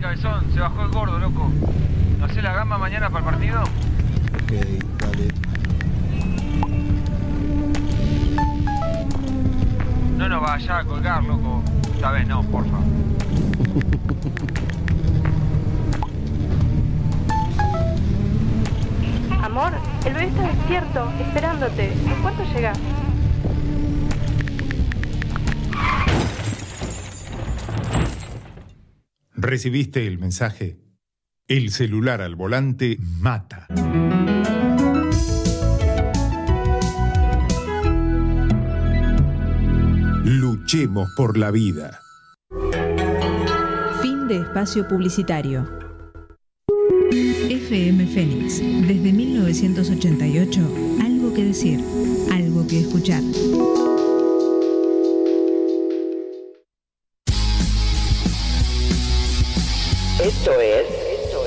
cabezón, se bajó el gordo, loco. ¿No hace la gamba mañana para el partido? Ok, dale. No nos vaya a colgar, loco. Esta vez no, porfa. Amor, el bebé está despierto, esperándote. ¿En cuánto llegas? ¿Recibiste el mensaje? El celular al volante mata. Luchemos por la vida. Fin de espacio publicitario. FM Fénix, desde 1988, algo que decir, algo que escuchar. Esto es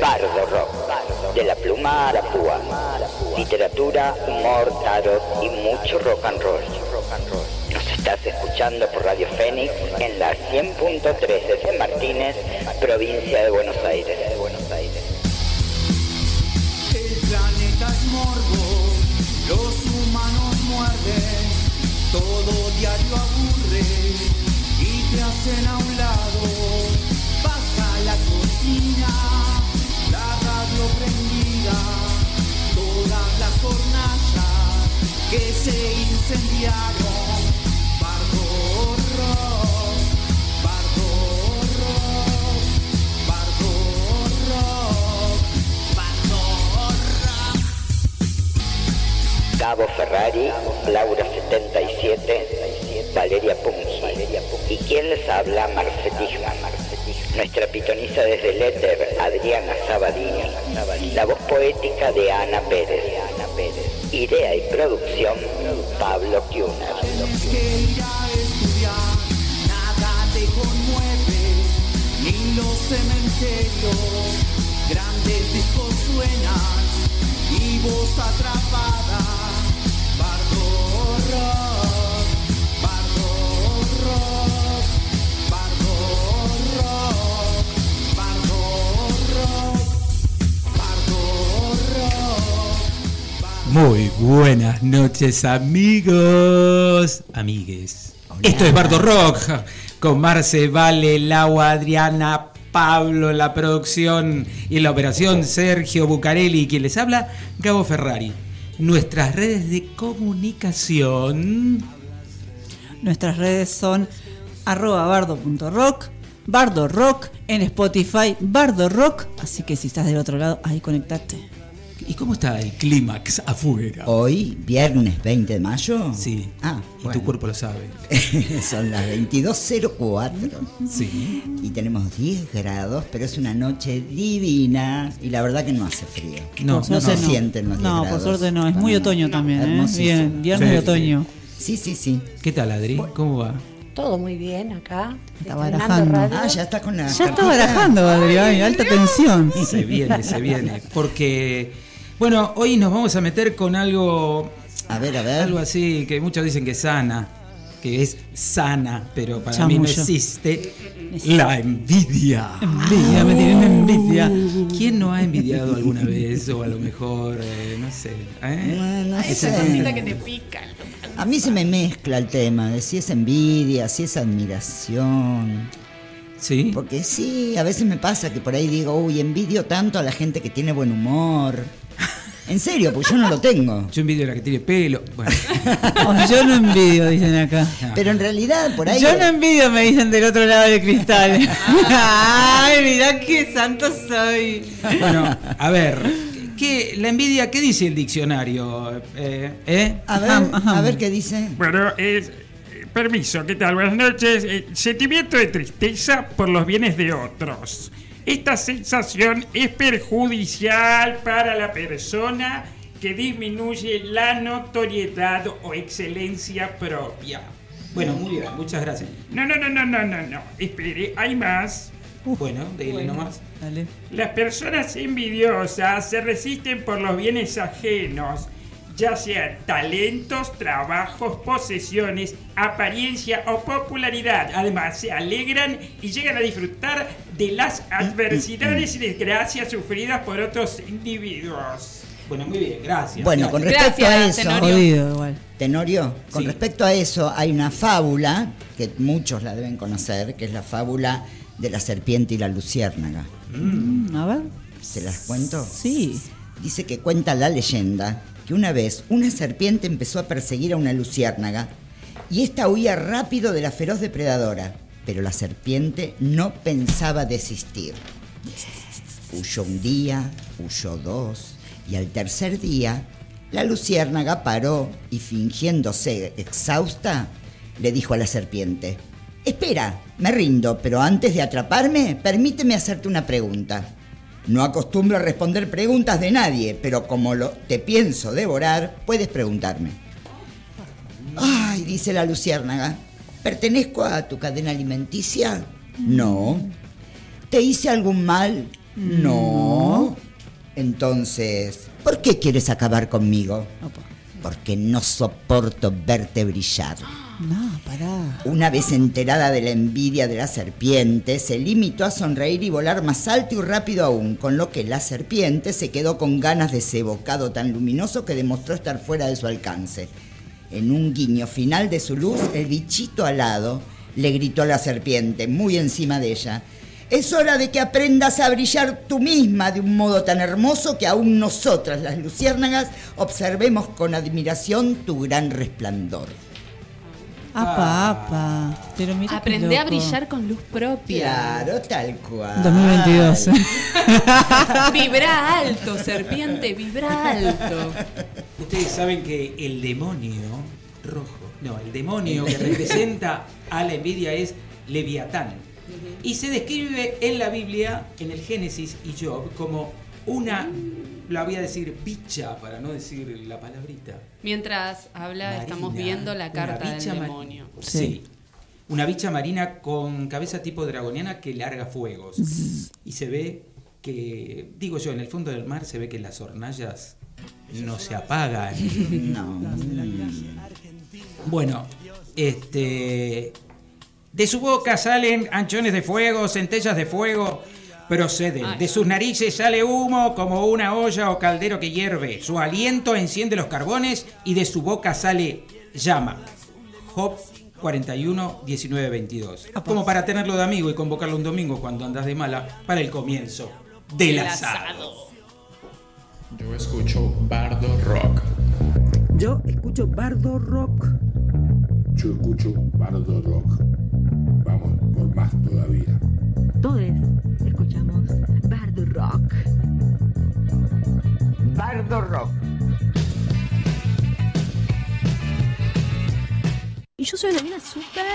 Bardo Rock, de la pluma a la púa. Literatura, humor, tarot y mucho rock and roll. Nos estás escuchando por Radio Fénix en la 100.3 de San Martínez, provincia de Buenos Aires. El planeta es morbo, los humanos muerden, todo diario aburre y te hacen a un lado. Que se incendiaron. Rock, rock. Gabo Ferrari, Laura 77, Valeria Pungi. ¿Y quién les habla? Marcelisma. Nuestra pitonisa desde el éter, Adriana Sabadini. La voz poética de Ana Pérez. Idea y producción, Pablo Kuhner. Tienes que ir a estudiar, nada te conmueve, ni los cementerios, grandes discos suenan y voz atrapada. Bardo rock, Muy buenas noches, amigos, amigues. Esto es Bardo Rock con Marce, Vale, Laura, Adriana, Pablo en la producción y en la operación Sergio Bucarelli quien les habla, Gabo Ferrari. Nuestras redes de comunicación. Nuestras redes son arroba bardo.rock, bardo rock, en Spotify, bardo rock. Así que si estás del otro lado, ahí conectate. ¿Y cómo está el clímax afuera? Hoy, viernes 20 de mayo. Sí. Ah, Y bueno. tu cuerpo lo sabe. Son las 22.04 Sí. y tenemos 10 grados, pero es una noche divina y la verdad que no hace frío. No, Por no suerte se sienten los 10 No, por suerte no. Es muy otoño también, ¿eh? Bien, viernes Sí. de otoño. Sí, sí, sí. ¿Qué tal, Adri? ¿Cómo va? Todo muy bien acá. Está barajando. radio. Ah, ya está con la. Ya está barajando, Adrián, alta tensión. Se viene, se viene. Porque, bueno, hoy nos vamos a meter con algo, A ver, a ver. algo así que muchos dicen que es sana, que es sana, pero para mí no existe. La envidia. Envidia, me tienen envidia. ¿Quién no ha envidiado alguna vez? O a lo mejor, eh, no sé. ¿eh? No, no Esa sé. cosita que te pica. A mí se me mezcla el tema de si es envidia, si es admiración. ¿Sí? Porque sí, a veces me pasa que por ahí digo, uy, envidio tanto a la gente que tiene buen humor. En serio, pues yo no lo tengo. Yo envidio a la que tiene pelo. Bueno, Oh, yo no envidio, dicen acá. Pero en realidad, por ahí. Yo no envidio, me dicen del otro lado del cristal. Ay, mirá qué santo soy. bueno, a ver. ¿qué, la envidia, ¿qué dice el diccionario? Eh, ¿eh? A ver, Ajá, ajá. a ver qué dice. Bueno, es. eh, Permiso, ¿qué tal? Buenas noches. Eh, sentimiento de tristeza por los bienes de otros. Esta sensación es perjudicial para la persona que disminuye la notoriedad o excelencia propia. Bueno, muy bien, muchas gracias. No, no, no, no, no, no, no. Espere, hay más. Bueno, dile nomás. Dale. Las personas envidiosas se resisten por los bienes ajenos ya sean talentos, trabajos, posesiones, apariencia o popularidad. Además, se alegran y llegan a disfrutar de las adversidades y desgracias sufridas por otros individuos. Bueno, muy bien, gracias. Bueno, con Gracias. respecto a eso. Tenorio, con Sí. respecto a eso hay una fábula que muchos la deben conocer, que es la fábula de la serpiente y la luciérnaga. Mm, a ver. ¿Se las cuento? Sí. Dice que cuenta la leyenda que una vez una serpiente empezó a perseguir a una luciérnaga y ésta huía rápido de la feroz depredadora, pero la serpiente no pensaba desistir. Huyó un día, huyó dos, y al tercer día, la luciérnaga paró y fingiéndose exhausta, le dijo a la serpiente, Espera, me rindo, pero antes de atraparme, permíteme hacerte una pregunta. No acostumbro a responder preguntas de nadie, pero como lo, te pienso devorar, puedes preguntarme. Ay, dice la luciérnaga, ¿pertenezco a tu cadena alimenticia? No. ¿Te hice algún mal? No. Entonces, ¿por qué quieres acabar conmigo? Porque no soporto verte brillar. No, pará. Una vez enterada de la envidia de la serpiente, se limitó a sonreír y volar más alto y rápido aún, con lo que la serpiente se quedó con ganas de ese bocado tan luminoso que demostró estar fuera de su alcance. En un guiño final de su luz, el bichito alado le gritó a la serpiente, muy encima de ella. Es hora de que aprendas a brillar tú misma de un modo tan hermoso que aún nosotras, las luciérnagas, observemos con admiración tu gran resplandor. Apa, apa. Pero mira qué Aprende a brillar con luz propia. Claro, tal cual. 2022. Vibra alto, serpiente, vibra alto. Ustedes saben que el demonio rojo, no, el demonio que representa a la envidia es Leviatán. Y se describe en la Biblia, en el Génesis y Job, como una, la voy a decir bicha, para no decir la palabrita. Mientras habla, Marina, estamos viendo la carta del demonio. Sí. Una bicha marina con cabeza tipo dragoniana que larga fuegos. Y se ve que, digo yo, en el fondo del mar se ve que las hornallas no se apagan. No. Bueno, este. De su boca salen anchones de fuego, centellas de fuego. Proceden. De sus narices sale humo como una olla o caldero que hierve. Su aliento enciende los carbones y de su boca sale llama. Job 41, 19, 22. Como para tenerlo de amigo y convocarlo un domingo cuando andas de mala para el comienzo del El asado. Yo escucho Bardo Rock. Yo escucho Bardo Rock. Yo escucho Bardo Rock. Vamos por más todavía. Y yo soy una mina súper,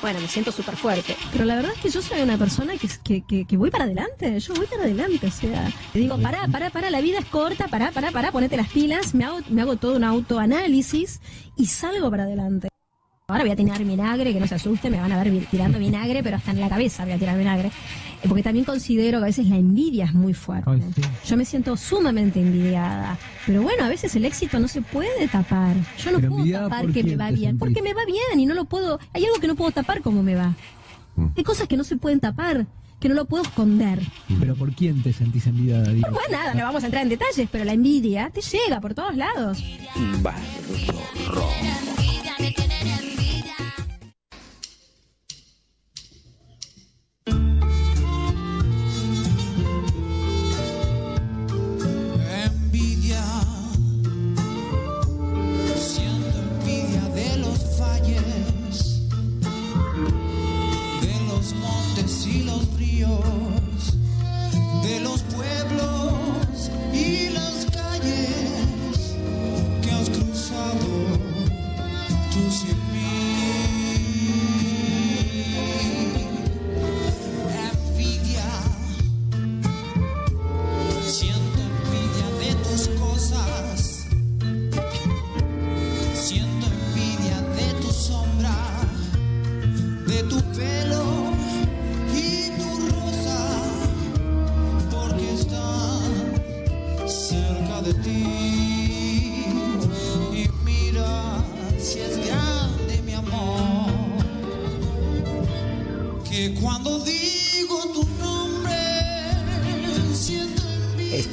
bueno, me siento súper fuerte, pero la verdad es que yo soy una persona que, que, que, que voy para adelante, yo voy para adelante, o sea, te digo, pará, pará, pará, la vida es corta, pará, pará, pará, ponete las pilas, me hago, me hago todo un autoanálisis y salgo para adelante. Ahora voy a tirar vinagre, que no se asuste, me van a ver tirando vinagre, pero hasta en la cabeza voy a tirar vinagre. Eh, Porque también considero que a veces la envidia es muy fuerte. Yo me siento sumamente envidiada. Pero bueno, a veces el éxito no se puede tapar. Yo no Pero puedo tapar por que me va bien. sentís? Porque me va bien y no lo puedo. Hay algo que no puedo tapar como me va. Hay cosas que no se pueden tapar, que no lo puedo esconder. ¿Pero por quién te sentís envidiada, Diego? Pues nada, no vamos a entrar en detalles, pero la envidia te llega por todos lados.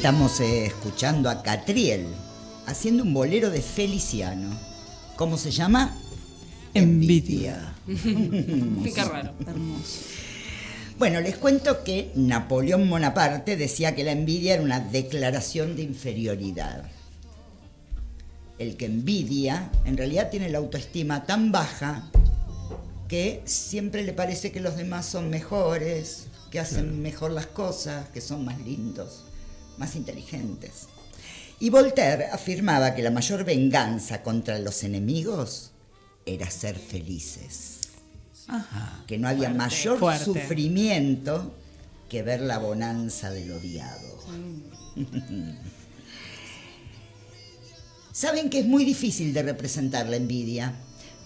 Estamos eh, escuchando a Catriel haciendo un bolero de Feliciano. ¿Cómo se llama? Envidia. Qué raro. Hermoso. Bueno, les cuento que Napoleón Bonaparte decía que la envidia era una declaración de inferioridad. El que envidia en realidad tiene la autoestima tan baja que siempre le parece que los demás son mejores, que hacen mejor las cosas, que son más lindos, más inteligentes. Y Voltaire afirmaba que la mayor venganza contra los enemigos era ser felices. Que no había Fuerte, mayor fuerte. sufrimiento que ver la bonanza del odiado. Saben que es muy difícil de representar la envidia,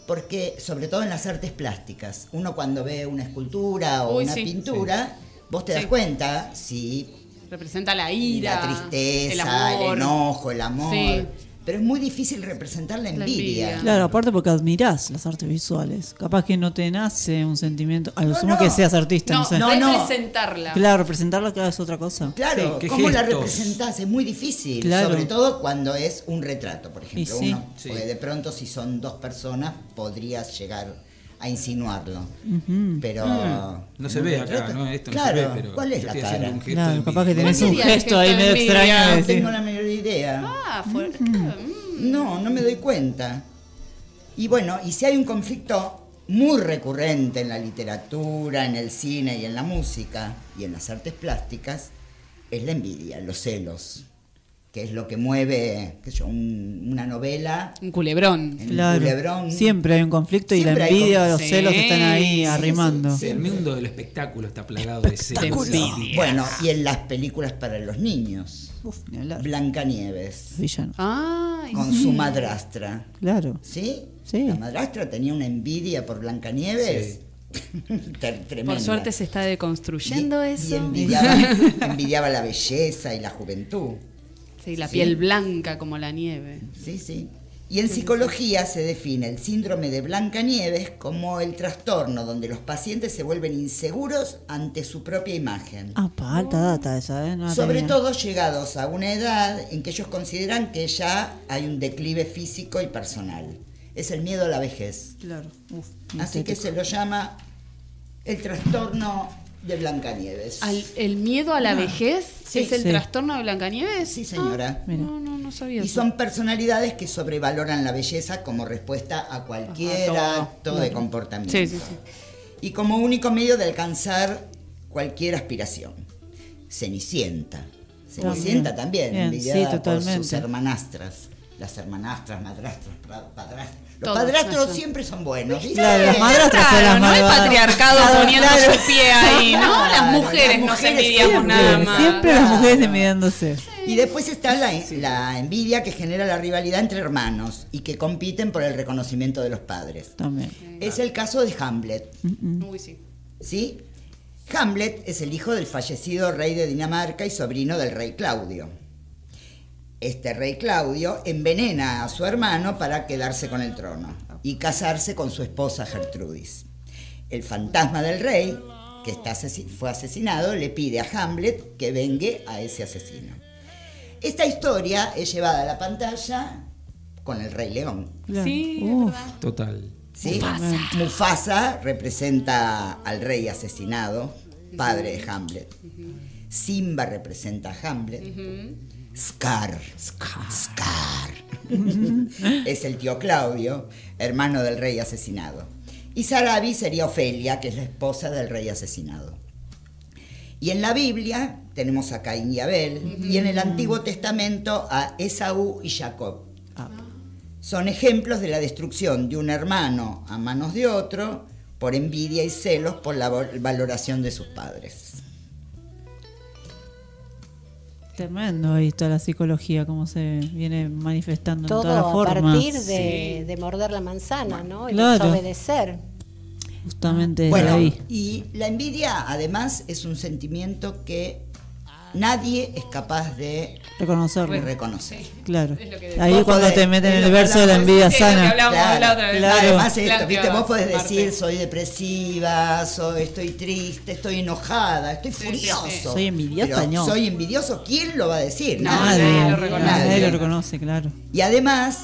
porque sobre todo en las artes plásticas, uno cuando ve una escultura o Uy, una sí. pintura, vos te das cuenta si Representa la ira, la tristeza, el el, enojo, el amor. Sí. Pero es muy difícil representar la La envidia. Claro, aparte porque admirás las artes visuales. Capaz que no te nace un sentimiento. A lo No, sumo no. que seas artista, no, No, sé. No, no. representarla. Claro, representarla cada vez es otra cosa. Claro, Sí, ¿qué ¿cómo la representás? Es muy difícil, Claro. sobre todo cuando es un retrato, por ejemplo. Sí. Uno, Sí. porque de pronto si son dos personas podrías llegar a insinuarlo. Pero No se ve acá, ¿no? Esto no claro, se ve, pero ¿cuál es la cara? un gesto Claro, de capaz que tenés un gesto ahí medio extraño. No tengo la menor idea. Ah, fue. No, no me doy cuenta. Y bueno, y si hay un conflicto muy recurrente en la literatura, en el cine y en la música y en las artes plásticas, es la envidia, los celos, que es lo que mueve, qué sé yo, un- una novela, Un culebrón. Claro. un culebrón. Siempre hay un conflicto y la Siempre hay envidia, los conflicto. celos están ahí Sí, sí, arrimando. Sí, el mundo del espectáculo está plagado de celos. Bueno, y en las películas para los niños, Uf. Blancanieves, Villano. Ay, con su madrastra. Claro. ¿Sí? Sí. La madrastra tenía una envidia por Blancanieves. Por suerte se está deconstruyendo Y- eso. Y envidiaba, envidiaba la belleza y la juventud. Sí, la Sí. piel blanca como la nieve. Sí, sí. Y en psicología se define el síndrome de Blancanieves como el trastorno donde los pacientes se vuelven inseguros ante su propia imagen. Ah, pa, alta data esa, ¿eh? No Sobre tenía. todo llegados a una edad en que ellos consideran que ya hay un declive físico y personal. Es el miedo a la vejez. Claro. Uf, Así que se lo llama el trastorno de Blancanieves. Al- ¿El miedo a la Ah, vejez sí, es el sí. trastorno de Blancanieves? Sí, señora. Ah, no, no, no sabía Y eso. son personalidades que sobrevaloran la belleza como respuesta a cualquier Ajá, acto de comportamiento. Sí, sí, sí. Y como único medio de alcanzar cualquier aspiración. Cenicienta. Cenicienta también, Bien, envidiada sí, por sus hermanastras. Las hermanastras, madrastras, padrastras. Los Todos, padrastros siempre son buenos. ¿viste? Claro, las madrastras son Claro, las no el patriarcado Claro, poniendo claro. su pie ahí, ¿no? Las mujeres las nos mujeres envidiamos siempre, nada más. Siempre las mujeres envidiándose. Y después está la, la envidia que genera la rivalidad entre hermanos y que compiten por el reconocimiento de los padres. También. Es el caso de Hamlet. Uy, sí. ¿Sí? Hamlet es el hijo del fallecido rey de Dinamarca y sobrino del rey Claudio. Este rey Claudio envenena a su hermano para quedarse con el trono y casarse con su esposa Gertrudis. El fantasma del rey, que está fue asesinado, le pide a Hamlet que vengue a ese asesino. Esta historia es llevada a la pantalla con el rey león. Sí, Uf. Total. ¿sí? Mufasa. representa al rey asesinado, padre de Hamlet. Simba representa a Hamlet. Scar, Scar, es el tío Claudio, hermano del rey asesinado. Y Sarabi sería Ofelia, que es la esposa del rey asesinado. Y en la Biblia tenemos a Caín y Abel, y en el Antiguo Testamento a Esaú y Jacob. Son ejemplos de la destrucción de un hermano a manos de otro por envidia y celos por la valoración de sus padres. Tremendo ahí está la psicología, cómo se viene manifestando en todas las a formas. partir de, de morder la manzana, ¿no? Y Claro. desobedecer. Justamente Bueno, ahí. y la envidia además es un sentimiento que nadie es capaz de Reconocerlo. reconocer. Claro. Ahí Vos cuando podés- te meten en el verso de la envidia Sí, sana. hablamos la otra vez. Claro. Además esto, viste, vos podés decir soy depresiva, soy, estoy triste, estoy enojada, estoy sí, furioso. sí. Soy envidiosa, Pero no. Soy envidioso, ¿quién lo va a decir? Nadie, Nadie lo reconoce. nadie lo reconoce, claro. Y además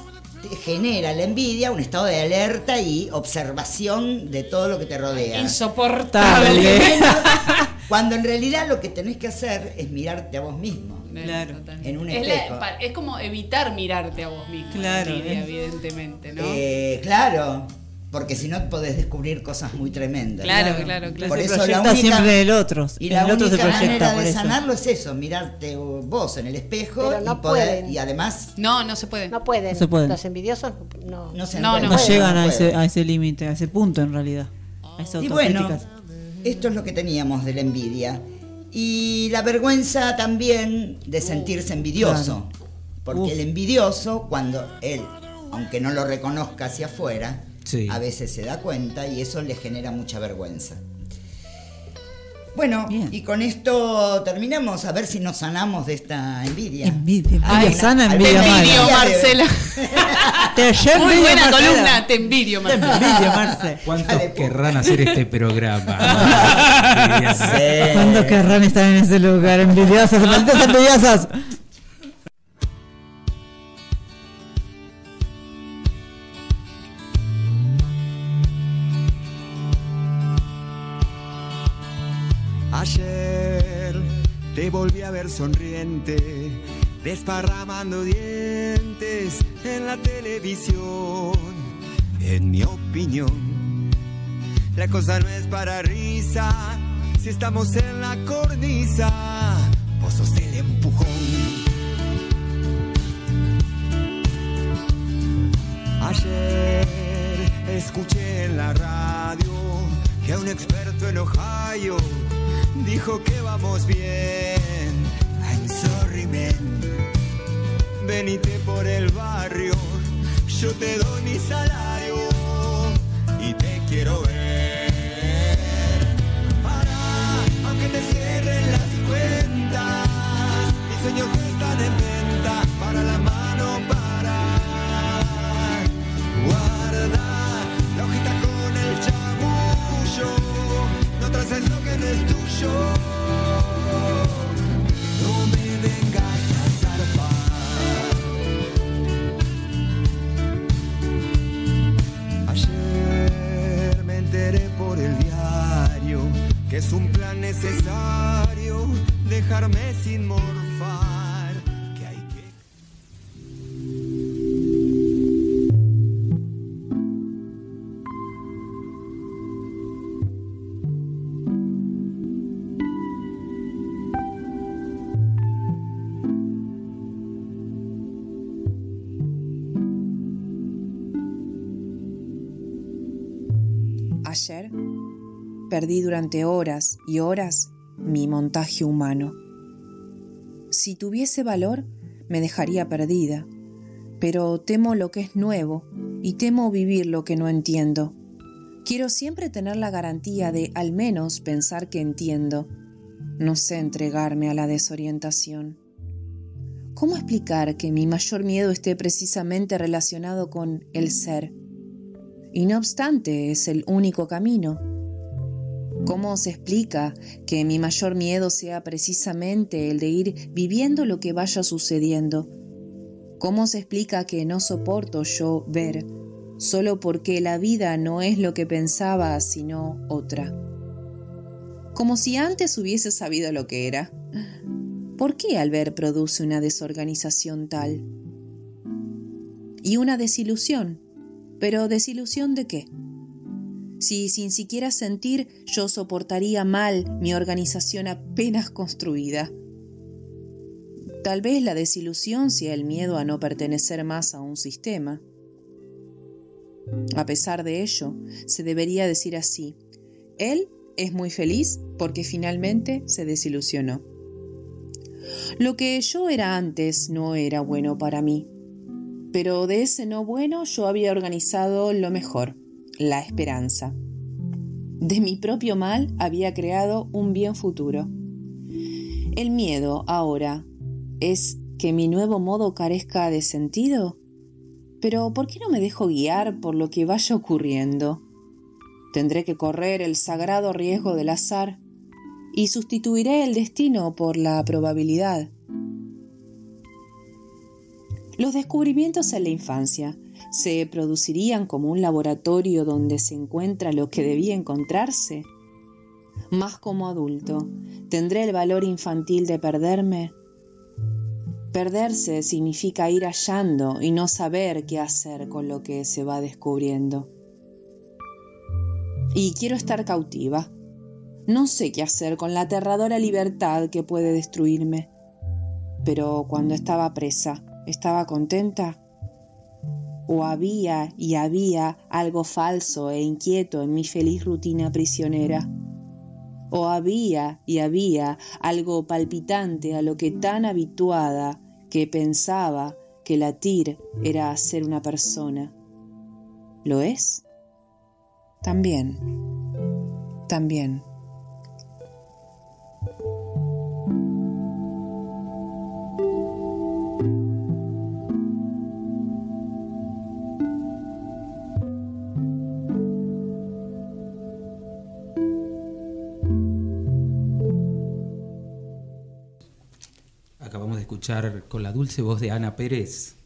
genera la envidia un estado de alerta y observación de todo lo que te rodea. Insoportable. Cuando en realidad lo que tenés que hacer es mirarte a vos mismo. Claro. En un Es, la- es como evitar mirarte a vos mismo. Claro, es- evidentemente, ¿no? Eh, claro, porque si no podés descubrir cosas muy tremendas. Claro, claro, claro. Por Se eso la proyecta única, siempre en el otro. y la el otro se única proyecta, manera de eso. sanarlo es eso, mirarte vos en el espejo Pero no y poder pueden. y además No, no se puede. No pueden. No se pueden. Los envidiosos no. no se No, No, pueden, llegan no a ese, a ese límite, a ese punto en realidad. A esas Y bueno. Esto es lo que teníamos de la envidia. Y la vergüenza también de sentirse envidioso. Porque Uf. el envidioso, cuando él, aunque no lo reconozca hacia afuera, Sí. a veces se da cuenta y eso le genera mucha vergüenza. Bueno, Bien. y con esto terminamos a ver si nos sanamos de esta envidia. Envidia, envidia Ay, sana, envidia alguna envidio, mala. Marcela. Te Muy envidio, buena Marcela. columna, te envidio, Te Marcela. envidio, Marce. ¿Cuántos querrán hacer este programa? Sí. ¿Cuándo querrán estar en ese lugar? Envidiosas, malditas envidiosas. Sonriente, desparramando dientes en la televisión. En mi opinión, la cosa no es para risa. Si estamos en la cornisa, vos sos el empujón. Ayer escuché en la radio que un experto en Ohio dijo que vamos bien. Venite por el barrio, yo te doy mi salario y te quiero ver. Para, aunque te cierren las cuentas, mis sueños están en venta. Para la mano, para. Guarda la hojita con el chamullo, no traces lo que no es tuyo. Por el diario que es un plan necesario dejarme sin morfar. Ayer perdí durante horas y horas mi montaje humano. Si tuviese valor, me dejaría perdida, pero temo lo que es nuevo y temo vivir lo que no entiendo. Quiero siempre tener la garantía de al menos pensar que entiendo. No sé entregarme a la desorientación. ¿Cómo explicar que mi mayor miedo esté precisamente relacionado con el ser? Y no obstante es el único camino. ¿Cómo se explica que mi mayor miedo sea precisamente el de ir viviendo lo que vaya sucediendo? ¿Cómo se explica que no soporto yo ver solo porque la vida no es lo que pensaba sino otra? Como si antes hubiese sabido lo que era. ¿Por qué al ver produce una desorganización tal? Y una desilusión. ¿Pero desilusión de qué? Si sin siquiera sentir yo soportaría mal mi organización apenas construida. Tal vez la desilusión sea el miedo a no pertenecer más a un sistema. A pesar de ello, se debería decir así, él es muy feliz porque finalmente se desilusionó. Lo que yo era antes no era bueno para mí, pero de ese no bueno yo había organizado lo mejor, la esperanza. De mi propio mal había creado un bien futuro. El miedo ahora es que mi nuevo modo carezca de sentido. Pero ¿por qué no me dejo guiar por lo que vaya ocurriendo? Tendré que correr el sagrado riesgo del azar y sustituiré el destino por la probabilidad. Los descubrimientos en la infancia se producirían como un laboratorio donde se encuentra lo que debía encontrarse. Más como adulto, ¿tendré el valor infantil de perderme? Perderse significa ir hallando y no saber qué hacer con lo que se va descubriendo. Y quiero estar cautiva. No sé qué hacer con la aterradora libertad que puede destruirme. Pero cuando estaba presa, ¿estaba contenta? ¿O había y había algo falso e inquieto en mi feliz rutina prisionera? ¿O había y había algo palpitante a lo que tan habituada que pensaba que latir era ser una persona? ¿Lo es? También, también. Escuchar con la dulce voz de Ana Pérez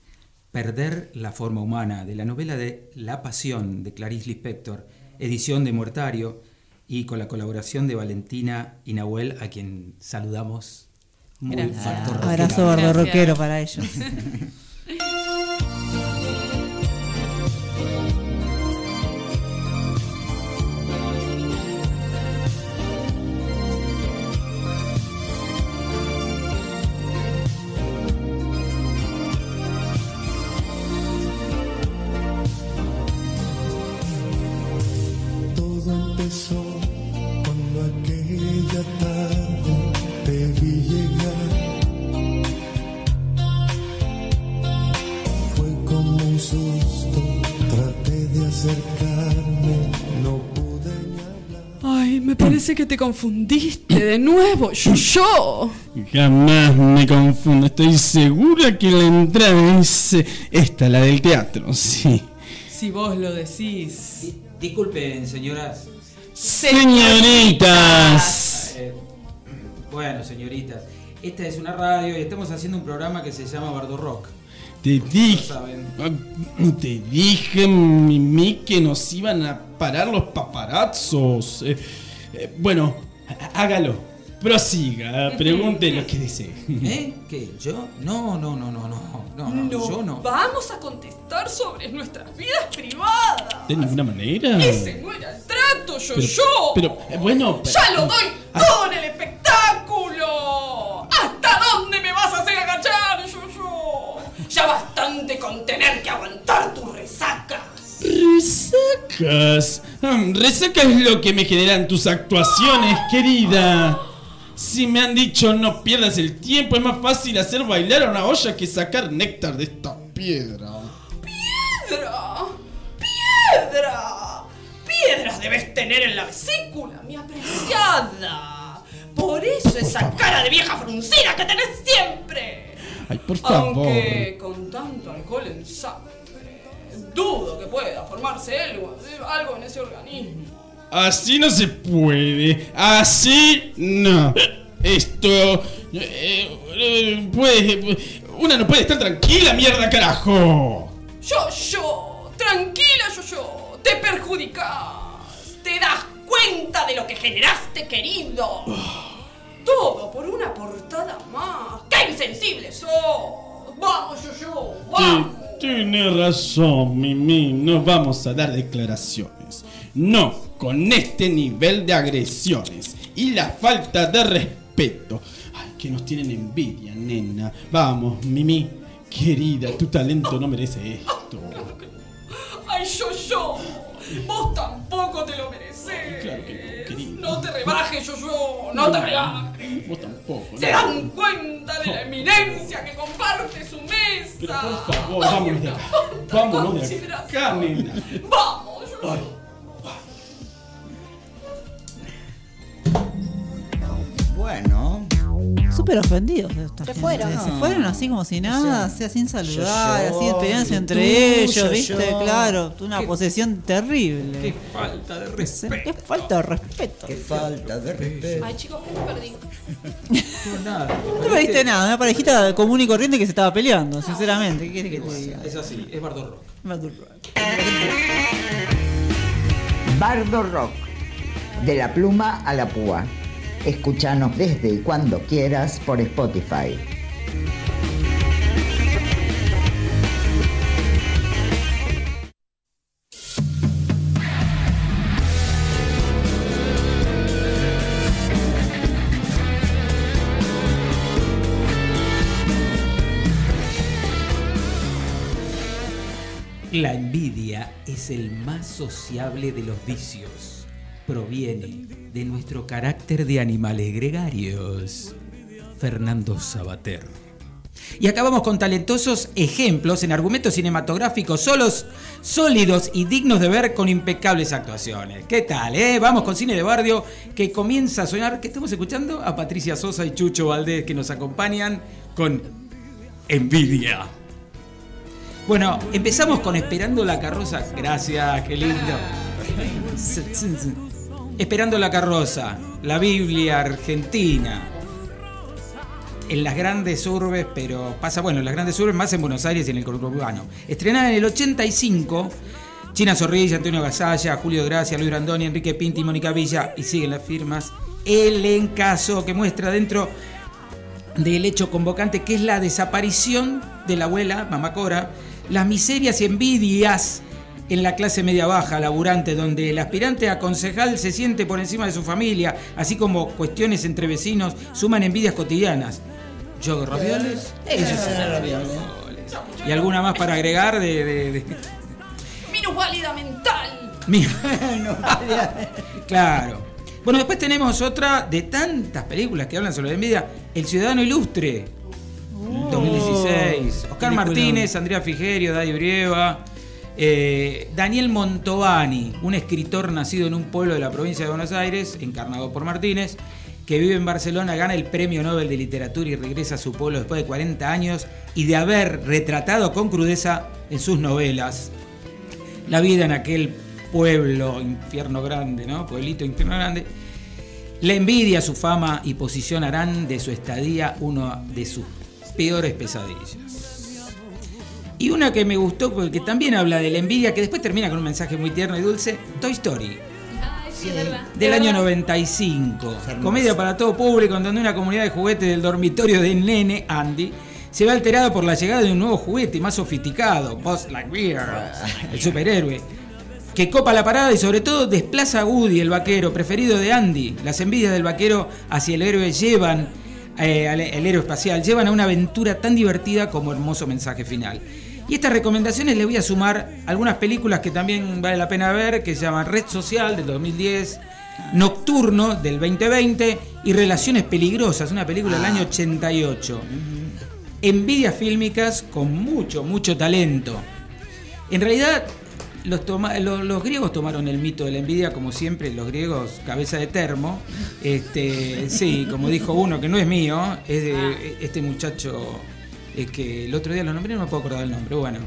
Perder la forma humana, de la novela de La Pasión de Clarice Lispector, edición de Muertario, y con la colaboración de Valentina y Nahuel, a quien saludamos. Muy. Abrazo gordo rockero para ellos. parece que te confundiste de nuevo, yo, yo. Jamás me confundo, estoy segura que la entrada es esta, la del teatro, sí. Si vos lo decís. Disculpen, señoras. Señoritas. Eh, bueno, señoritas. Esta es una radio y estamos haciendo un programa que se llama Bardo Rock. Te dije, saben. te dije, Mimi, que nos iban a parar los paparazzos. Eh, eh, bueno, há- hágalo. Prosiga, pregunte lo que desee. ¿Eh? ¿Qué? ¿Yo? No, no, no, no, no. No, no, yo no. Vamos a contestar sobre nuestras vidas privadas. De ninguna manera. Ese no era el trato, yo, Pero- yo. Pero, eh, bueno. pero- ¡Ya lo doy todo en el espectáculo! ¿Hasta dónde me vas a hacer agachar, yo, yo? Ya bastante con tener que aguantar tus resacas. Resacas. Resacas es lo que me generan tus actuaciones, querida. Si me han dicho no pierdas el tiempo, es más fácil hacer bailar a una olla que sacar néctar de esta piedra. ¡Piedra! ¡Piedra! ¡Piedras debes tener en la vesícula, mi apreciada! Por eso esa cara de vieja fruncida que tenés siempre. Ay, por favor. Aunque con tanto alcohol en sangre, dudo que pueda formarse algo, algo en ese organismo. Así no se puede. Así no. Esto. eh, eh, puede. Una no puede estar tranquila, mierda, carajo. Yo, yo, tranquila, yo, yo, te perjudicas. Te das cuenta de lo que generaste, querido. Todo por una portada más. ¡Qué insensible sos! Vamos, yo, yo, vamos. Tienes razón, Mimi. No vamos a dar declaraciones. No, con este nivel de agresiones y la falta de respeto. Ay, que nos tienen envidia, nena. Vamos, Mimi. Querida, tu talento no merece esto. Ay, yo, yo. Vos tampoco te lo mereces. Claro que no, querida. No te rebajes, yo, yo. No te rebajes. Vos tampoco. ¿Se ¿no? dan cuenta de la eminencia que comparte su mesa? Pero por favor, vámonos de acá. Vámonos de acá, nena. Vamos, yo, Ay. Bueno, Súper ofendidos de esta Se gente. fueron. Se fueron así como si nada, O sea, así sin saludar, yo, así peleándose y entre tú, ellos, yo, ¿viste? yo. Claro, una Qué- posesión terrible. Qué falta de respeto. Qué falta de respeto. Qué falta de respeto. Ay, chicos, ¿qué me perdí? nada. No perdiste nada, una parejita común y corriente que se estaba peleando, sinceramente. ¿Qué quieres que te diga? Es así, es Bardo Rock. Bardo Rock. De la pluma a la púa. Escúchanos desde y cuando quieras por Spotify. La envidia es el más sociable de los vicios. Proviene de nuestro carácter de animales gregarios. Fernando Sabater. Y acabamos con talentosos ejemplos en argumentos cinematográficos solos, sólidos y dignos de ver con impecables actuaciones. ¿Qué tal, eh? Vamos con cine de barrio que comienza a sonar. ¿Qué estamos escuchando? A Patricia Sosa y Chucho Valdés que nos acompañan con Envidia. Bueno, empezamos con Esperando la carroza. Gracias, qué lindo. Esperando la carroza, la Biblia argentina. En las grandes urbes, pero pasa, bueno, en las grandes urbes más en Buenos Aires y en el conurbano. Estrenada en el 85, China Zorrilla, Antonio Gasalla, Julio Gracia, Luis Brandoni, Enrique Pinti, Mónica Villa, y siguen las firmas. El encaso que muestra dentro del hecho convocante que es la desaparición de la abuela, mamá Cora, las miserias y envidias en la clase media baja, laburante, donde el aspirante a concejal se siente por encima de su familia, así como cuestiones entre vecinos suman envidias cotidianas. Yo ravioles, ellos ravioles. Y alguna más para agregar de... de- de- Minusválida mental. Claro. Bueno, después tenemos otra de tantas películas que hablan sobre la envidia, El Ciudadano Ilustre, 2016. Oscar película. Martínez, Andrea Figerio, Daddy Brieva, eh, Daniel Montovani, un escritor nacido en un pueblo de la provincia de Buenos Aires, encarnado por Martínez, que vive en Barcelona, gana el Premio Nobel de Literatura y regresa a su pueblo después de 40 años y de haber retratado con crudeza en sus novelas la vida en aquel pueblo, infierno grande, ¿no? Pueblito, infierno grande. La envidia, su fama y posición harán de su estadía uno de sus peores pesadillas. Y una que me gustó, porque también habla de la envidia, que después termina con un mensaje muy tierno y dulce, Toy Story, Ay, sí, del año verdad. 95. Comedia para todo público, en donde una comunidad de juguetes del dormitorio de Nene, Andy, se ve alterada por la llegada de un nuevo juguete más sofisticado, Buzz Lightyear, el superhéroe, que copa la parada y sobre todo desplaza a Woody, el vaquero preferido de Andy. Las envidias del vaquero hacia el héroe llevan, eh, al el héroe espacial, llevan a una aventura tan divertida como hermoso mensaje final. Y estas recomendaciones le voy a sumar algunas películas que también vale la pena ver, que se llaman Red Social del 2010, Nocturno del 2020 y Relaciones Peligrosas, una película del año 88. Envidias fílmicas con mucho, mucho talento. En realidad, los, toma- lo- los griegos tomaron el mito de la envidia, como siempre, los griegos, cabeza de termo. Este, sí, como dijo uno, que no es mío, es de este muchacho eh, que el otro día lo nombré, no me puedo acordar el nombre. Bueno,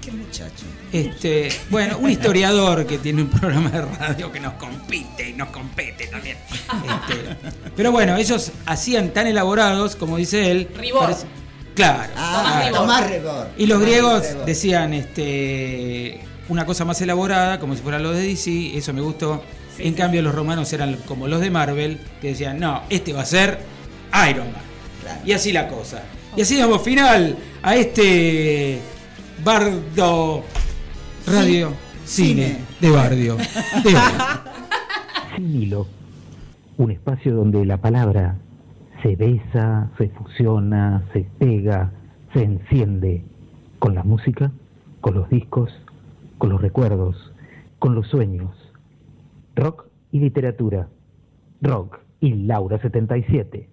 Qué muchacho. este, bueno, un historiador que tiene un programa de radio que nos compite y nos compete también. Este, pero bueno, ellos hacían tan elaborados, como dice él. Ribor. parece- claro. Ah, claro. Tomás Rebor. Y los Tomás griegos decían este, una cosa más elaborada, como si fueran los de DC, eso me gustó. en cambio, los romanos eran como los de Marvel, que decían, no, este va a ser Iron Man. Y así la cosa. Y así damos final a este Bardo Radio Cine, de Bardio. De Bardio. Un espacio donde la palabra se besa, se fusiona, se pega, se enciende con la música, con los discos, con los recuerdos, con los sueños. Rock y literatura. Rock y Laura 77.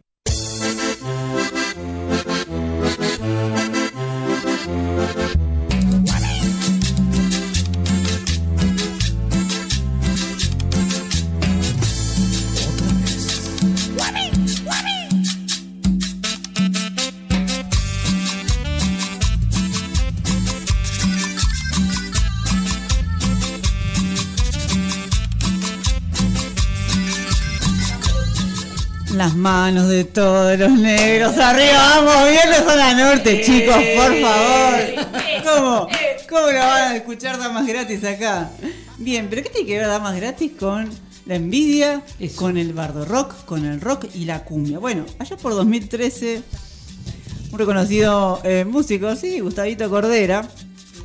Manos de todos los negros arriba, vamos, bien de zona norte, chicos, por favor. ¿Cómo? ¿Cómo lo van a escuchar damas gratis acá? Bien, pero ¿qué tiene que ver damas gratis con la envidia, con el bardo rock, con el rock y la cumbia? Bueno, allá por 2013, un reconocido eh, músico, sí, Gustavito Cordera,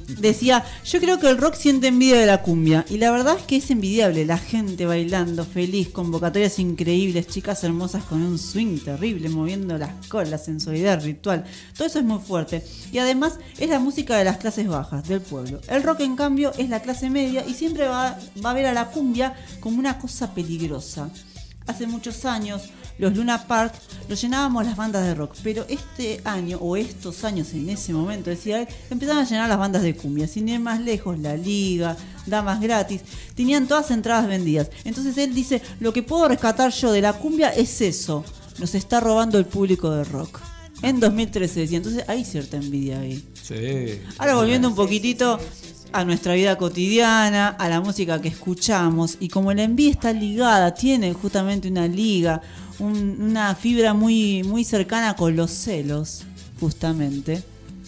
decía, yo creo que el rock siente envidia de la cumbia. Y la verdad es que es envidiable, la gente bailando, feliz, convocatorias increíbles, chicas hermosas con un swing terrible, moviendo las colas, sensualidad, ritual. Todo eso es muy fuerte. Y además es la música de las clases bajas, del pueblo. El rock en cambio es la clase media y siempre va, va a ver a la cumbia como una cosa peligrosa. Hace muchos años, los Luna Park los llenábamos las bandas de rock, pero este año, o estos años en ese momento, decía él, empezaron a llenar las bandas de cumbia. Sin ir más lejos, La Liga, Damas Gratis, tenían todas entradas vendidas. Entonces él dice, lo que puedo rescatar yo de la cumbia es eso, nos está robando el público de rock. En 2013 decía, entonces hay cierta envidia ahí. Sí. Ahora volviendo un poquitito a nuestra vida cotidiana, a la música que escuchamos, y como la envidia está ligada, tiene justamente una liga, un- una fibra muy, muy cercana con los celos, justamente.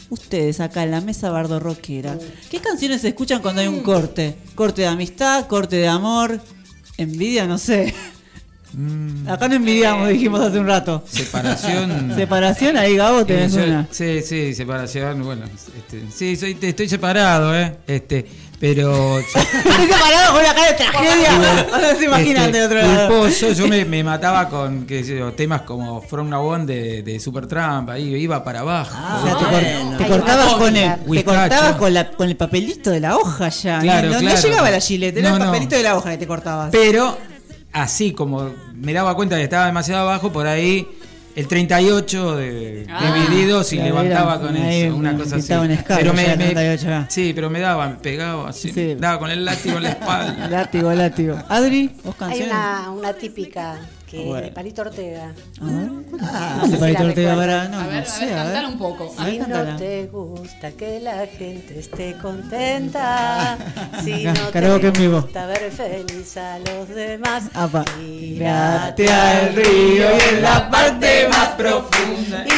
Ustedes acá en la mesa bardo rockera, ¿qué canciones se escuchan cuando hay un corte? Corte de amistad, corte de amor, envidia, no sé. Acá no envidiamos, dijimos hace un rato. Separación. Separación, ahí Gabo tenés Eh, yo- una. Sí, sí, separación. Bueno, este, sí, soy, estoy separado, ¿eh? Este, pero. Estoy separado con una cara de tragedia. No se imaginan Este, del otro lado. culposo, yo me, me mataba con qué sé yo, temas como From Now On de, de Supertramp, ahí iba para abajo. O sea, te, cor- te cortabas con el, te cortabas con, la, con el papelito de la hoja ya. Claro, no, llegaba la gilete, era No, el papelito de la hoja que te cortabas. Pero así como me daba cuenta que estaba demasiado abajo, por ahí el 38 de Ah, divididos y claro, levantaba era- con ahí eso, una me cosa así. un Pero me, me- 38 ya. sí, pero me daba, me pegaba así, Sí. daba con el látigo en la espalda. Látigo, látigo. Adri, vos Hay canciones. una, una típica que Bueno. de Palito Ortega. A ver, Ah, ¿cuál? no sé Palito si la Ortega recuerdan. para- no, A ver, no a sé, ver, a ver. un poco. A ver, Si cántala. no te gusta que la gente esté contenta, si no te gusta ver feliz a los demás, Apa. tírate al río y en la parte más profunda. Y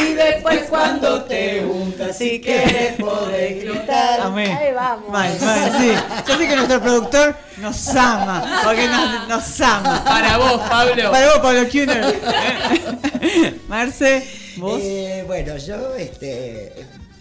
después cuando te untas, si quieres poder gritar. Amén. Ahí vamos. Mal, mal, sí. Yo sé que nuestro productor nos ama, porque nos, nos ama. Para vos, Pablo. Para vos, Pablo Kuhner. Marce, vos. Eh, bueno, yo, este.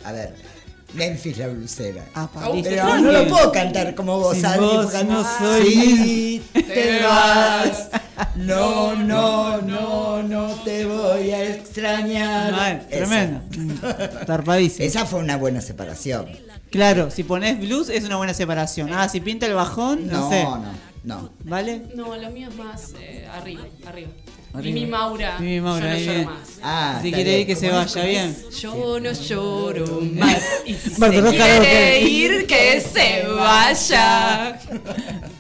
A ver. Memphis la blusera. Apa, Pero no lo puedo cantar como vos, Sin Adri, vos no no soy Si te vas, no, no, no, no te voy a extrañar. Mal, Esa. tremendo. Tarpadísimo. Esa fue una buena separación. Claro, si pones blues es una buena separación. Ah, si pinta el bajón, no, No, sé. no, no. ¿Vale? No, lo mío es más eh, arriba, arriba. Mimi Maura. Mimi Maura, yo no lloro más. Ah, si está quiere ir que se ¿Cómo vaya bien. Yo no lloro más. Y si se quiere ir, que se vaya.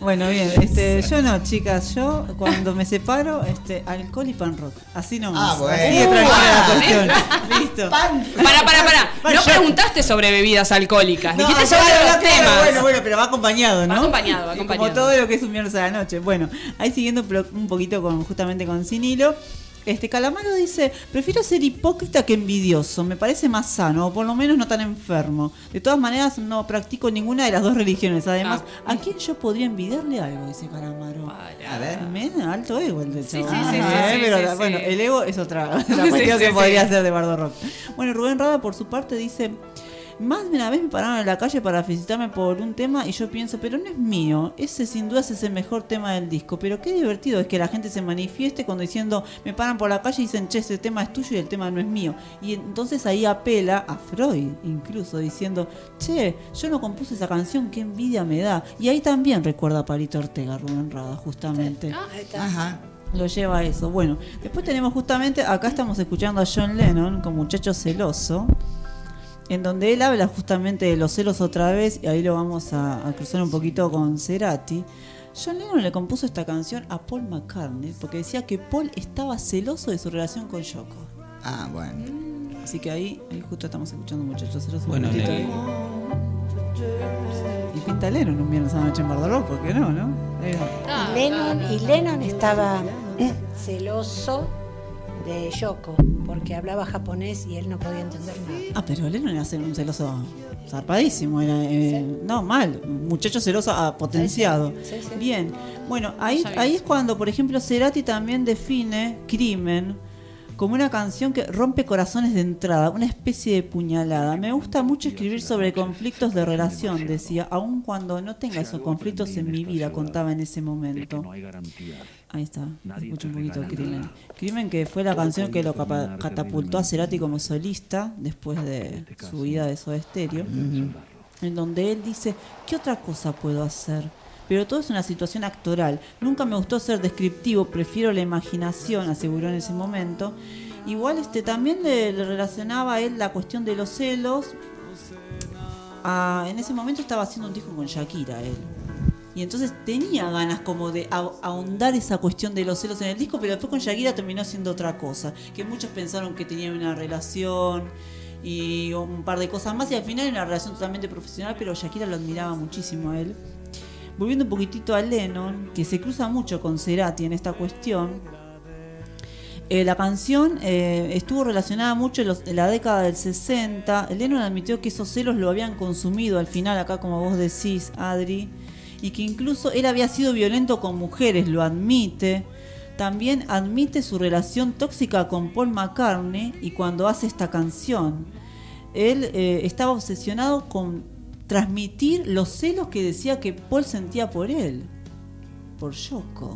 Bueno, bien, este, yo no, chicas, yo cuando me separo, este, alcohol y pan rock. Así nomás. Ah, bueno. Así de tranquila la Ah, cuestión. Listo. Para, para, para. Pan No preguntaste sobre bebidas alcohólicas. No, Dijiste sobre los claro, temas. Bueno, bueno, pero va acompañado, ¿no? Va acompañado, va Y acompañado. Como todo lo que es un viernes a la noche. Bueno, ahí siguiendo un poquito con justamente con Sinilo. Este Calamaro dice, prefiero ser hipócrita que envidioso, me parece más sano, o por lo menos no tan enfermo. De todas maneras, no practico ninguna de las dos religiones. Además, Ah. ¿a quién yo podría envidiarle algo? Dice Calamaro. A ver. Men, alto ego el del Sí, sí, sí, sí, Eh, sí, pero sí, la- sí. bueno, el ego es otra, otra Sí, cuestión sí, que sí. podría ser de Bardo Rock. Bueno, Rubén Rada por su parte dice, más de una vez me pararon en la calle para felicitarme por un tema y yo pienso, pero no es mío, ese sin duda es el mejor tema del disco, pero qué divertido es que la gente se manifieste cuando diciendo, me paran por la calle y dicen, che, ese tema es tuyo y el tema no es mío. Y entonces ahí apela a Freud, incluso diciendo, che, yo no compuse esa canción, qué envidia me da. Y ahí también recuerda a Palito Ortega, Rubén Rada, justamente. Ah, ahí está. Ajá. Lo lleva a eso. Bueno, después tenemos justamente, acá estamos escuchando a John Lennon con Muchacho Celoso, en donde él habla justamente de los celos otra vez, y ahí lo vamos a, a cruzar un poquito con Cerati. John Lennon le compuso esta canción a Paul McCartney, porque decía que Paul estaba celoso de su relación con Yoko. Ah, bueno. Así que ahí, ahí justo estamos escuchando Muchacho Celoso. un Bueno, minutito le- ahí. Y pinta Lennon un viernes a la noche en Bardoló, ¿por qué no, no? Lennon, y Lennon estaba celoso de Yoko, porque hablaba japonés y él no podía entender nada. Ah, pero Lennon era un celoso zarpadísimo, era eh, no mal, un muchacho celoso ah, potenciado. Sí, sí. Bien, bueno, ahí, ahí es cuando, por ejemplo, Cerati también define Crimen como una canción que rompe corazones de entrada, una especie de puñalada. Me gusta mucho escribir sobre conflictos de relación, decía, aun cuando no tenga esos conflictos en mi vida, contaba en ese momento. Ahí está, escucho un poquito Crimen. Crimen que fue la canción que lo catapultó a Cerati como solista después de su ida de Soda Stereo, en donde él dice, ¿qué otra cosa puedo hacer? Pero todo es una situación actoral. Nunca me gustó ser descriptivo, prefiero la imaginación, aseguró en ese momento. Igual este también le, le relacionaba a él la cuestión de los celos. a- en ese momento estaba haciendo un disco con Shakira él. Y entonces tenía ganas como de ahondar esa cuestión de los celos en el disco, pero después con Shakira terminó siendo otra cosa. Que muchos pensaron que tenían una relación y un par de cosas más, y al final era una relación totalmente profesional, pero Shakira lo admiraba muchísimo a él. Volviendo un poquitito a Lennon, que se cruza mucho con Cerati en esta cuestión, eh, la canción eh, estuvo relacionada mucho en, en la década del 60. Lennon admitió que esos celos lo habían consumido al final, acá como vos decís, Adri, y que incluso él había sido violento con mujeres, lo admite. También admite su relación tóxica con Paul McCartney y cuando hace esta canción. Él eh, estaba obsesionado con transmitir los celos que decía que Paul sentía por él, por Yoko.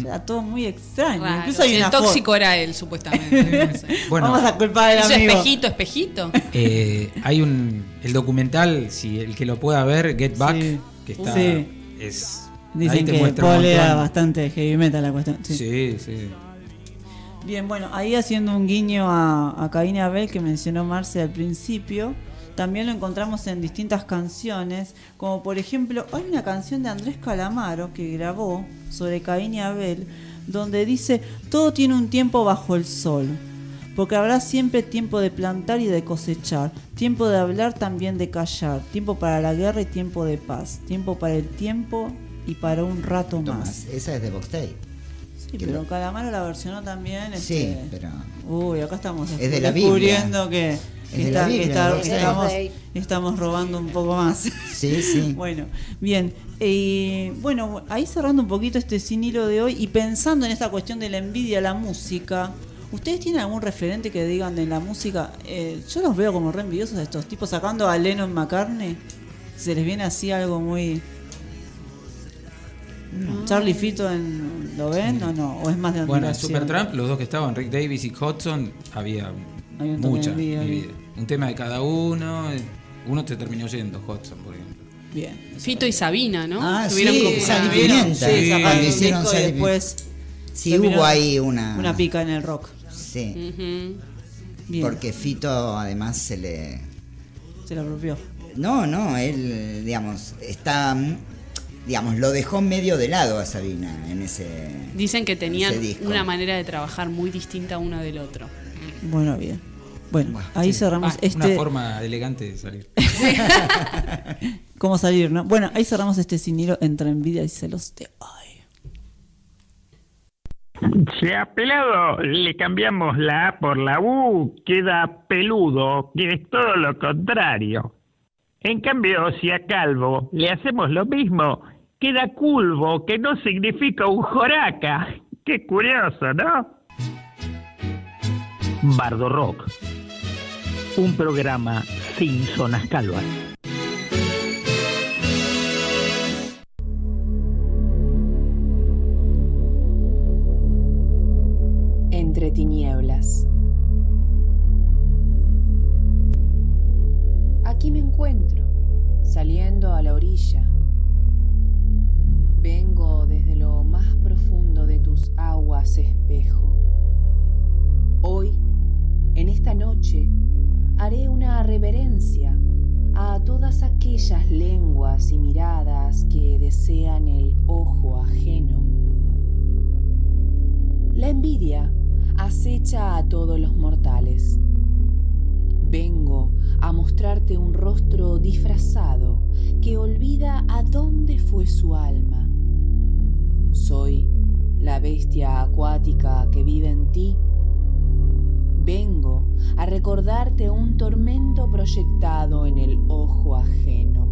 Era todo muy extraño. Raro, Incluso hay si una el tóxico era él, supuestamente. No sé. Bueno. Vamos a culpar al Eso amigo. espejito, espejito. Eh, hay un el documental, si el que lo pueda ver, Get Back, Sí. que está Sí. Es Dicen que Paul era bastante heavy metal la cuestión. sí. Sí, sí. Bien, bueno, ahí haciendo un guiño a, a Caín y Abel que mencionó Marce al principio, también lo encontramos en distintas canciones, como por ejemplo, hay una canción de Andrés Calamaro que grabó sobre Caín y Abel, donde dice, todo tiene un tiempo bajo el sol, porque habrá siempre tiempo de plantar y de cosechar, tiempo de hablar también de callar, tiempo para la guerra y tiempo de paz, tiempo para el tiempo y para un rato más. Esa es de Box Day. Sí, pero lo- Calamaro la versionó también. Sí, este, pero. Uy, acá estamos Es de la Biblia. descubriendo que, Es que de está- la que Biblia, está- no sé. estamos, estamos robando un poco más. Sí, sí. bueno, bien. eh, bueno, ahí cerrando un poquito este sin hilo de hoy y pensando en esta cuestión de la envidia a la música. ¿Ustedes tienen algún referente que digan de la música? Eh, yo los veo como re envidiosos a estos tipos sacando a Lennon McCartney. Se les viene así algo muy. Charlie Fito en, ¿lo ven o no? ¿O es más de Bueno, en admiración? Supertramp, los dos que estaban, Rick Davis y Hudson, había toque mucha. Un tema de cada uno. Uno te terminó yendo, Hudson, por ejemplo. Bien. Fito y Sabina, ¿no? Ah, Tuvieron sí, como Sal y Pimienta. Sí, un hicieron disco y después Sí, hubo ahí una. una pica en el rock. Sí. Bien. Porque Fito además se le. Se lo apropió. No, no, él, digamos, está. Digamos, lo dejó medio de lado a Sabina en ese. Dicen que tenían una manera de trabajar muy distinta uno del otro. Bueno, bien. Bueno, ahí Sí. cerramos Ah, este. Una forma elegante de salir. ¿Cómo salir, no? Bueno, ahí cerramos este sin hilo entre envidia y celos de hoy. Si a pelado le cambiamos la A por la U, queda peludo, que es todo lo contrario. En cambio, si a calvo le hacemos lo mismo, queda culvo, que no significa un joraca. Qué curioso, ¿no? Bardo Rock. Un programa sin zonas calvas. Encuentro, saliendo a la orilla. Vengo desde lo más profundo de tus aguas, espejo. Hoy, en esta noche, haré una reverencia a todas aquellas lenguas y miradas que desean el ojo ajeno. La envidia acecha a todos los mortales. Vengo a mostrarte un rostro disfrazado que olvida a dónde fue su alma. Soy la bestia acuática que vive en ti a recordarte un tormento proyectado en el ojo ajeno.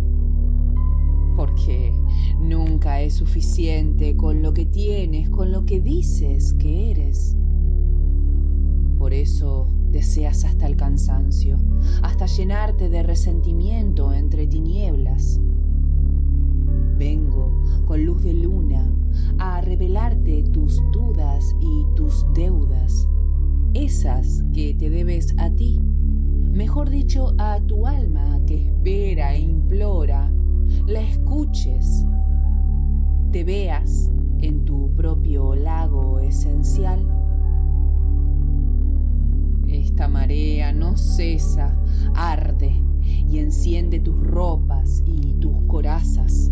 Porque nunca es suficiente con lo que tienes, con lo que dices que eres. Por eso deseas hasta el cansancio, hasta llenarte de resentimiento entre tinieblas. Vengo con luz de luna a revelarte tus dudas y tus deudas, esas que te debes a ti, mejor dicho, a tu alma que espera e implora, la escuches, te veas en tu propio lago esencial. Esta marea no cesa, arde y enciende tus ropas y tus corazas.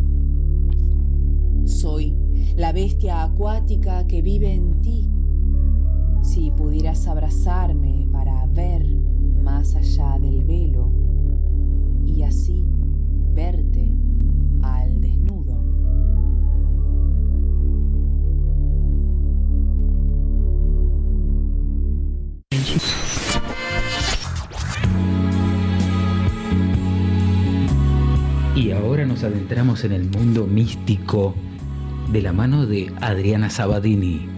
Soy la bestia acuática que vive en ti. Si pudieras abrazarme para ver más allá del velo y así verte nos adentramos en el mundo místico de la mano de Adriana Sabadini.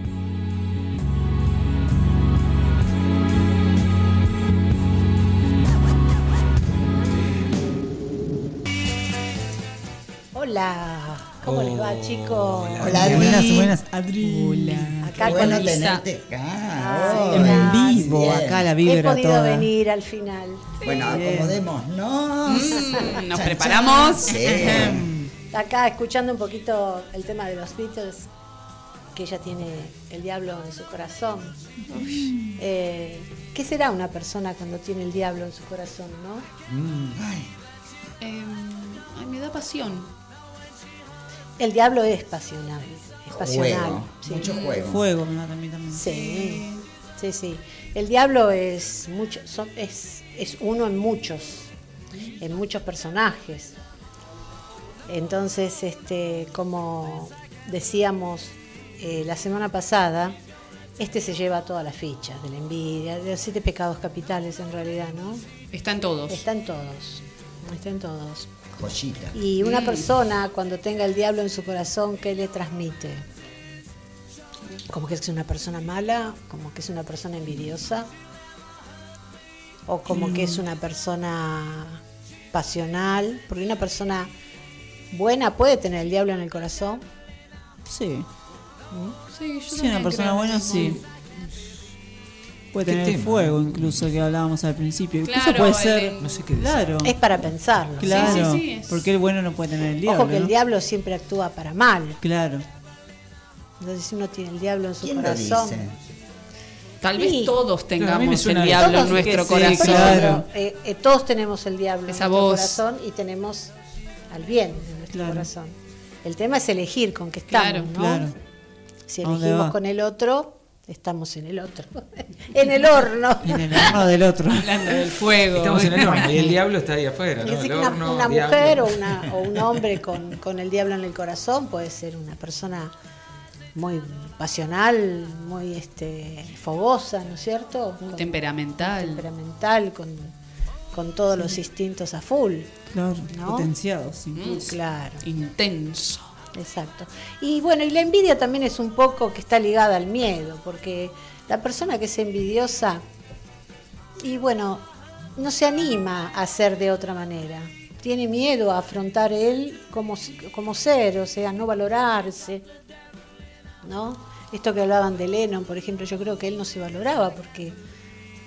Hola, ¿cómo les va, chicos? Hola, Adri. Buenas, buenas, Adri. Hola. Acá Qué bueno tenerte Ay, En gracias. vivo, Bien. acá la He vibra podido toda. venir al final. Bueno, acomodémonos. Mm, nos preparamos. Sí. Acá escuchando un poquito el tema de los Beatles, que ella tiene el diablo en su corazón. Eh, ¿Qué será una persona cuando tiene el diablo en su corazón, no? Em, ay, me da pasión. El diablo es pasional, es pasional. Juego, mucho juego. Fuego mí también. Sí, sí, sí. El diablo es mucho, son- es, es uno en muchos, en muchos personajes. Entonces, este, como decíamos eh, la semana pasada, este se lleva todas las fichas de la envidia, de los siete pecados capitales en realidad, ¿no? Están todos. Están todos, están todos. Joyita. Y una persona cuando tenga el diablo en su corazón, ¿qué le transmite? Como que es una persona mala, como que es una persona envidiosa, o como que es una persona pasional, porque una persona buena puede tener el diablo en el corazón. Sí. Sí, yo Sí, también una persona creo buena sí. Puede ¿Qué tener tema? fuego incluso que hablábamos al principio. Incluso Claro, puede el ser. de- No sé qué decir. Claro. Es para pensarlo. Claro. Sí, sí, sí, es- Porque el bueno no puede tener el diablo. Ojo que el diablo siempre actúa para mal. Claro. Entonces si uno tiene el diablo en su ¿Quién lo corazón. dice? Tal vez Sí. todos tengamos el diablo en nuestro sí, corazón. claro. Eh, eh, todos tenemos el diablo Esa en nuestro voz. corazón y tenemos al bien en nuestro Claro. corazón. El tema es elegir con qué estamos, Claro, ¿no? Claro. Si ¿A dónde elegimos con el otro, estamos en el otro. en el horno. En el horno del otro. Hablando del fuego. Estamos en el horno y el diablo está ahí afuera, Es ¿no? decir, El que una, horno, una diablo. mujer o, una- o un hombre con, con el diablo en el corazón puede ser una persona muy pasional, muy este, fogosa, ¿no es cierto? Con- Temperamental. temperamental, con, con todos los instintos a full. Claro. ¿No? Potenciados Mm. incluso. Claro, Intenso. exacto. Y bueno, y la envidia también es un poco que está ligada al miedo, porque la persona que es envidiosa, y bueno, no se anima a ser de otra manera. Tiene miedo a afrontar él como, como ser, o sea, no valorarse. ¿No? Esto que hablaban de Lennon, por ejemplo, yo creo que él no se valoraba porque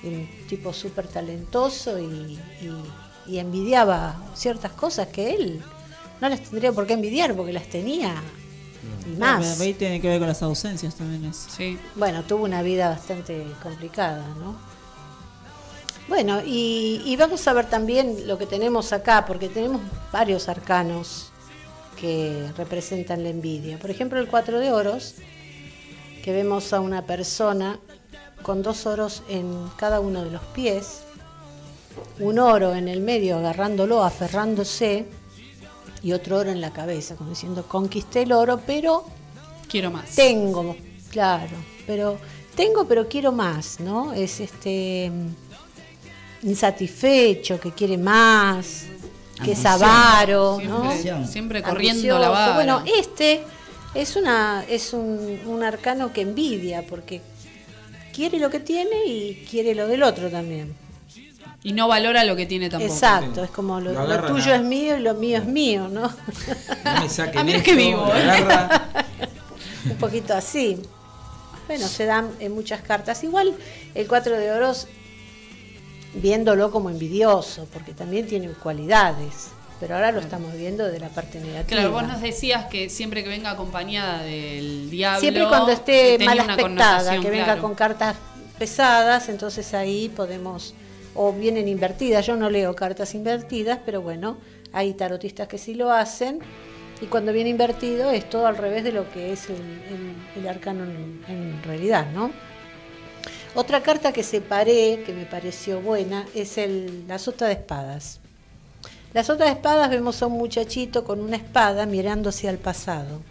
era un tipo súper talentoso y, y- y envidiaba ciertas cosas que él no las tendría por qué envidiar porque las tenía y más. Ahí tiene que ver con las ausencias también. Sí. Bueno, tuvo una vida bastante complicada, ¿no? Bueno, y, y vamos a ver también lo que tenemos acá, porque tenemos varios arcanos que representan la envidia. Por ejemplo, el cuatro de oros, que vemos a una persona con dos oros en cada uno de los pies, un oro en el medio agarrándolo, aferrándose, y otro oro en la cabeza, como diciendo, conquisté el oro, pero Quiero más. tengo, claro, pero tengo, pero quiero más, ¿no? Es este insatisfecho, que quiere más, que es avaro, ¿no? Siempre- corriendo Ambicioso. la vara. Bueno, este es una es un, un arcano que envidia porque quiere lo que tiene y quiere lo del otro también. Y no valora lo que tiene tampoco. Exacto, es como lo, Lo lo agarran tuyo a- es mío y lo mío es mío, ¿no? No me saquen Ah, mira esto, que vivo, ¿eh? un poquito así. Bueno, se dan en muchas cartas. Igual el 4 de oros, viéndolo como envidioso, porque también tiene cualidades, pero ahora lo estamos viendo de la parte negativa. Claro, vos nos decías que siempre que venga acompañada del diablo. Siempre cuando esté mal aspectada, que venga claro. con cartas pesadas, entonces ahí podemos, o vienen invertidas, yo no leo cartas invertidas, pero bueno, hay tarotistas que sí lo hacen, y cuando viene invertido es todo al revés de lo que es el, el- el arcano en, en realidad, ¿no? Otra carta que separé, que me pareció buena, es el, la sota de espadas. La sota de espadas vemos a un muchachito con una espada mirando hacia el pasado.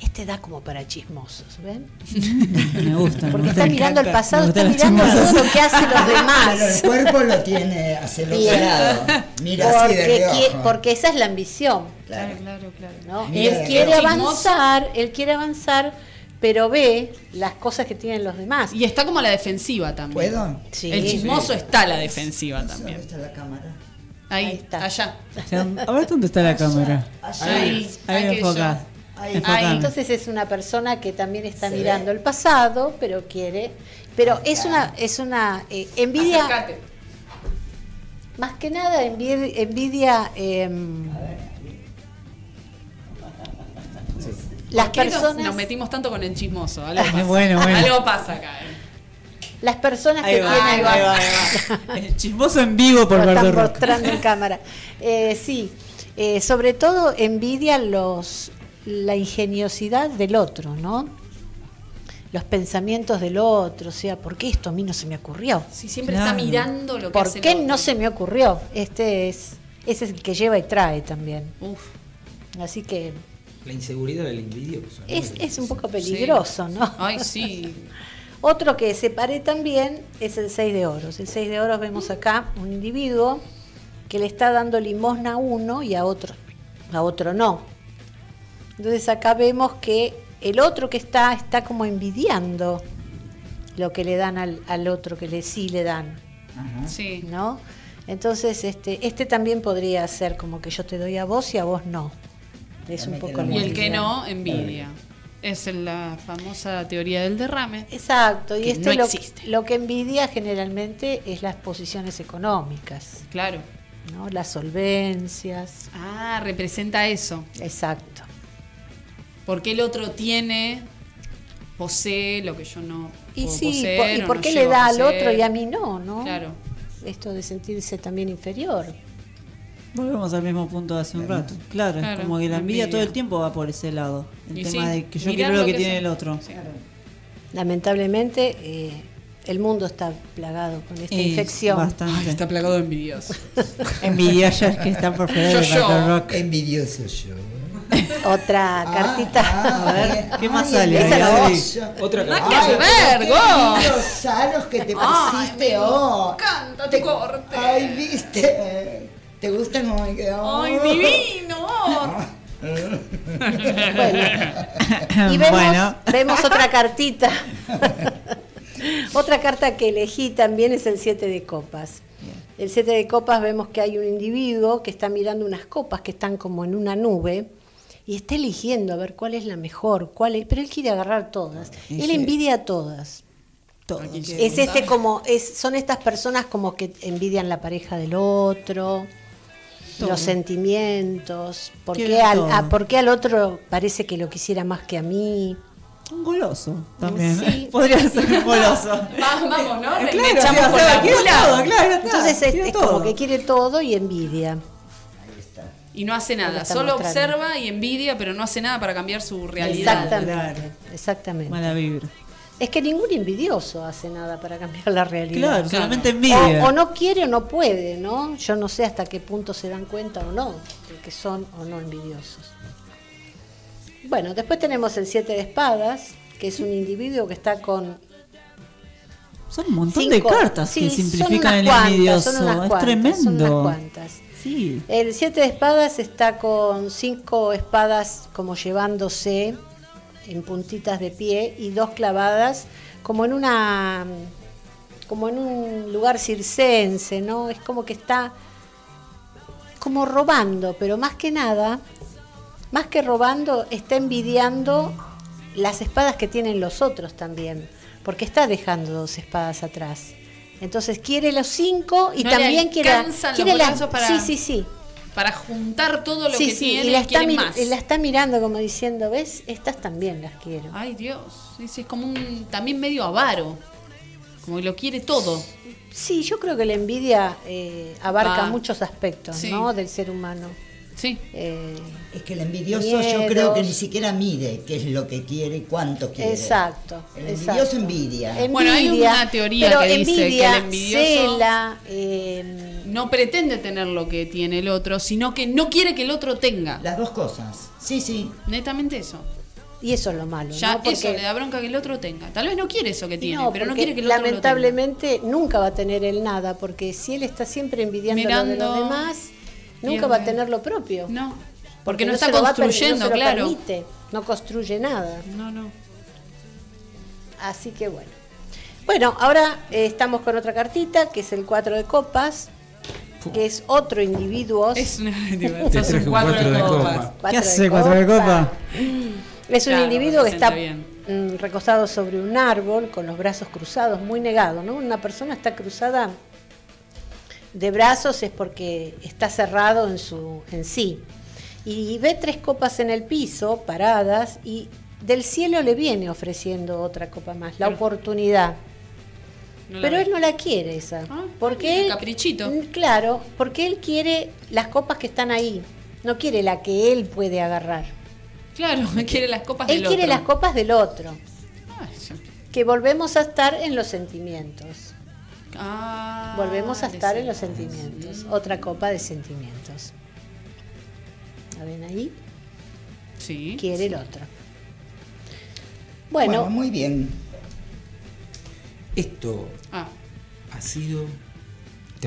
Este da como para chismosos, ¿ven? Me gusta. me Porque gusta, está me mirando el pasado, Me está mirando todo lo que hacen los Pero el demás. cuerpo lo tiene hacia el otro Bien. lado. Mira así de Porque, reojo. porque esa es la ambición. Claro, claro, claro. Él quiere reojo. avanzar, él quiere avanzar, pero ve las cosas que tienen los demás. Y está como a la defensiva también. ¿Puedo? Sí. El chismoso Sí. está a la defensiva también. ¿Dónde está la cámara? Ahí, allá. A ver dónde está la cámara. Ahí, Ahí enfoca. Ahí. Enfocame. Entonces es una persona que también está mirando el pasado, pero quiere, pero es una es una eh, envidia Acércate. más que nada envidia, envidia em, las ¿Por qué nos- personas nos metimos tanto con el chismoso? Algo pasa, bueno, bueno. Algo pasa acá. eh. las personas Ahí que va, tienen ahí va, ahí. El chismoso en vivo por Lo están mostrando en cámara. Eh, sí, eh, sobre todo envidia los la ingeniosidad del otro, ¿no? Los pensamientos del otro, o sea, ¿por qué esto a mí no se me ocurrió? Si siempre está mirando lo que ¿Por hace el qué otro. no se me ocurrió? Este es ese es el que lleva y trae también. Uf. Así que La inseguridad del envidioso. ¿no? es, es un poco peligroso, ¿no? Ay, sí. Otro que separé también es el 6 de oros. El 6 de oros vemos acá un individuo que le está dando limosna a uno y a otro, a otro no. Entonces acá vemos que el otro que está está como envidiando lo que le dan al, al otro que le sí le dan, Sí. ¿no? Entonces este este también podría ser como que yo te doy a vos y a vos no. Es un poco Y el que no, envidia. Es la famosa teoría del derrame. Exacto, y que este no lo, existe. lo que envidia generalmente es las posiciones económicas, Claro. ¿no? las solvencias. Ah, representa eso. Exacto. Porque el otro tiene, posee lo que yo no Y puedo sí, poseer ¿y por no qué le da al otro y a mí no, no? Claro. Esto de sentirse también inferior. Volvemos al mismo punto de hace un rato. Claro, Claro, es como que la envidia envidia. todo el tiempo va por ese lado. El Y tema sí, de que yo quiero lo que, que tiene el otro. Lamentablemente, eh, el mundo está plagado con esta Es infección. bastante. Ay, está plagado de envidiosos. Es que está por fuera Yo, de yo. Rock. Envidioso yo. Otra cartita. A ver, ¿qué más Ay, sale? esa la voz. Otra ver, Go. Los que te Ay, pusiste me hoy. encanta tu corte. Ay, viste. ¿Te gusta cómo me quedó? ¡Ay, divino! Y vemos, Bueno. vemos otra cartita. otra carta que elegí también es el 7 de copas. El 7 de copas vemos que hay un individuo que está mirando unas copas que están como en una nube y está eligiendo a ver cuál es la mejor, cuál es, pero él quiere agarrar todas. Y Él sí. envidia a todas. Es este como es, son estas personas como que envidian la pareja del otro, Todo. los sentimientos, ¿por qué, al, todo. a- por qué al otro parece que lo quisiera más que a mí? Un goloso también. Sí. Podría ser un goloso. Vamos, vamos, ¿no? Eh, Le claro, echamos sí, o por sea, la quiere cula. todo, claro, está, Entonces es, quiere es todo. como que quiere todo y envidia. Y no hace nada, solo mostrando. observa y envidia, pero no hace nada para cambiar su realidad. Exactamente, exactamente. Mala vibra. Es que ningún envidioso hace nada para cambiar la realidad. Claro, solamente envidia. O, o no quiere o no puede, ¿no? Yo no sé hasta qué punto se dan cuenta o no de que son o no envidiosos. Bueno, después tenemos el siete de espadas, que es un individuo que está con Son un montón Cinco. de cartas Sí, que son simplifican unas el cuantas, envidioso. son unas es cuantas, tremendo. son unas cuantas. Sí. El 7 de espadas está con cinco espadas como llevándose en puntitas de pie y dos clavadas como en una como en un lugar circense, ¿no? Es como que está como robando, pero más que nada, más que robando, está envidiando las espadas que tienen los otros también, porque está dejando dos espadas atrás. Entonces quiere los cinco y No también quiere, quiere las- para- sí, sí, sí. Para juntar todo lo Sí, que sí, tiene y la está, más. y la está mirando como diciendo, ¿ves? Estas también las quiero. Ay, Dios. Sí, sí, es como un también medio avaro. Como que lo quiere todo. Sí, yo creo que la envidia eh, abarca Va. muchos aspectos, Sí. ¿no? Del ser humano. Sí. Es que el envidioso yo creo que ni siquiera mide qué es lo que quiere y cuánto quiere. Exacto. El exacto. envidioso envidia. Bueno, hay una teoría pero que dice que el envidioso cela, eh, no pretende tener lo que tiene el otro, sino que no quiere que el otro tenga. Las dos cosas. Sí, sí. Netamente eso. y eso es lo malo, Ya ¿no? Porque- eso le da bronca que el otro tenga. Tal vez no quiere eso que tiene, No, pero no quiere que el otro lo tenga. lamentablemente nunca va a tener él nada, porque si él está siempre envidiando lo de Mirando, los demás, nunca va a tener lo propio. No, porque no no está se lo va construyendo, no se lo claro. permite, no construye nada. No, no. Así que bueno. Bueno, ahora eh, estamos con otra cartita, que es el 4 de copas, que es otro individuo. Es un de copa. ¿Qué hace cuatro de copa? Es un Claro, individuo que está mm, recostado sobre un árbol con los brazos cruzados, muy negado, ¿no? Una persona está cruzada de brazos es porque está cerrado en su en sí. Y ve tres copas en el piso paradas y del cielo le viene ofreciendo otra copa más, la oportunidad. No la Pero ve. él no la quiere esa. porque un él, caprichito. Claro, porque él quiere las copas que están ahí, no quiere la que él puede agarrar. Claro, quiere las copas Él del quiere otro. las copas del otro. Sí. Que volvemos a estar en los sentimientos. Ah, Volvemos a estar en los sentimientos. Otra copa de sentimientos. ¿La ven ahí? Sí. Quiere el otro. Bueno, Bueno, muy bien. Esto Ah. ha sido.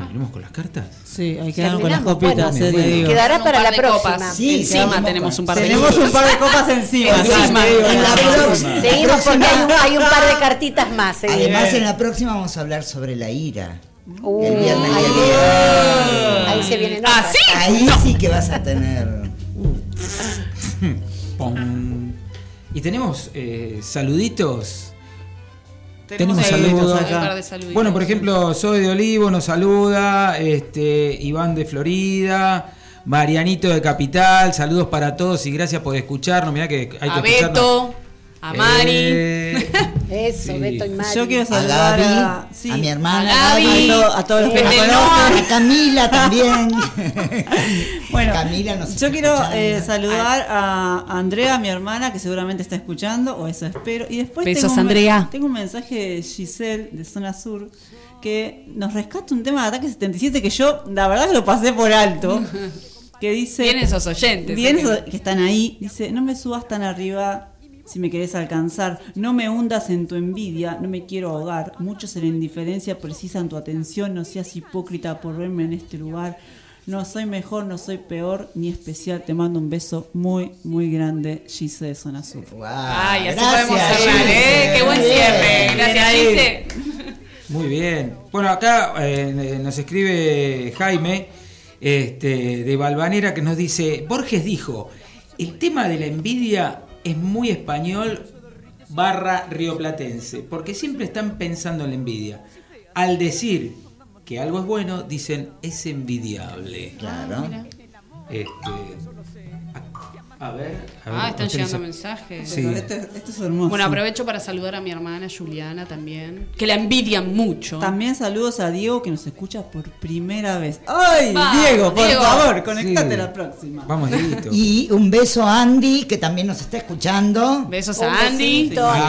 ¿Terminamos con las cartas? Sí, hay que quedarnos con las copitas, bueno, eh, te digo. quedará para par la próxima. copas. Sí, Encima sí, tenemos un par de Tenemos un par de copas encima. Encima, en la próxima. Seguimos porque hay un, hay un par de cartitas más. seguimos. Además, en la próxima vamos a hablar sobre la ira. Uh, el viernes ahí, viene. ahí se vienen ¿Ah, otras. sí? Ahí sí que vas a tener. Pum. Y tenemos eh, saluditos. Tenemos saludos. acá. Bueno, por ejemplo, Soy de Olivo nos saluda, este, Iván de Florida, Marianito de Capital, saludos para todos y gracias por escucharnos. Mirá que hay que escucharnos. A Mari. Eh, Eso, Sí. Beto y Mari. Yo quiero A saludar Gaby, a, sí, a mi hermana a Gaby, Gaby. a, to- a todos los que me conocen. a Camila también. Bueno, Camila nos yo está quiero eh, saludar a Andrea, mi hermana, que seguramente está escuchando, o eso espero. Y después Besos, tengo un, Andrea. tengo un mensaje de Giselle, de Zona Sur, que nos rescata un tema de Ataque 77 que yo, la verdad, que lo pasé por alto. Que dice. Vienen esos oyentes. Bien, esos que están ahí. Dice, no me subas tan arriba si me querés alcanzar. No me hundas en tu envidia, no me quiero ahogar. Muchos en la indiferencia precisan tu atención. No seas hipócrita por verme en este lugar. No soy mejor, no soy peor ni especial. Te mando un beso muy, muy grande, Gise de Zona Sur. Wow, Ay, así gracias, podemos cerrar, Gise. ¿eh? Qué buen Bien. cierre. Gracias. Gise. Muy bien. Bueno, acá eh, nos escribe Jaime este, de Balvanera que nos dice, Borges dijo, el tema de la envidia es muy español barra rioplatense, porque siempre están pensando en la envidia. Al decir que algo es bueno, dicen es envidiable. Claro. Este, a, ver, a ver, Ah, están llegando mensajes. Sí. Esto, esto es hermoso. Bueno, aprovecho para saludar a mi hermana Juliana también, que la envidian mucho. También saludos a Diego que nos escucha por primera vez. ¡Ay, Diego, por Diego. favor, conectate Sí. la próxima! Vamos, Dieguito. Y un beso a Andy, que también nos está escuchando. Besos Un a Andy. besito. Sí.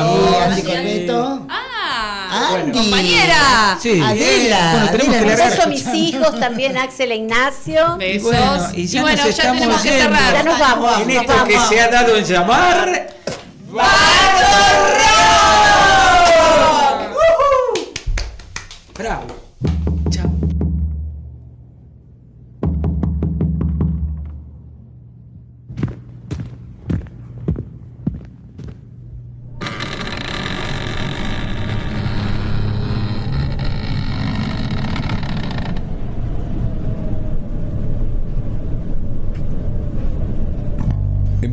Andy Corbeto. Ah, Andy. compañera. Sí. Adela. Bueno, tenemos Adela, que. Beso a mis hijos, también Axel e Ignacio. Besos. bueno, y ya nos ya estamos tenemos que cerrar. Ya nos vamos. En nos esto que vamos. se ha dado en llamar... Bravo.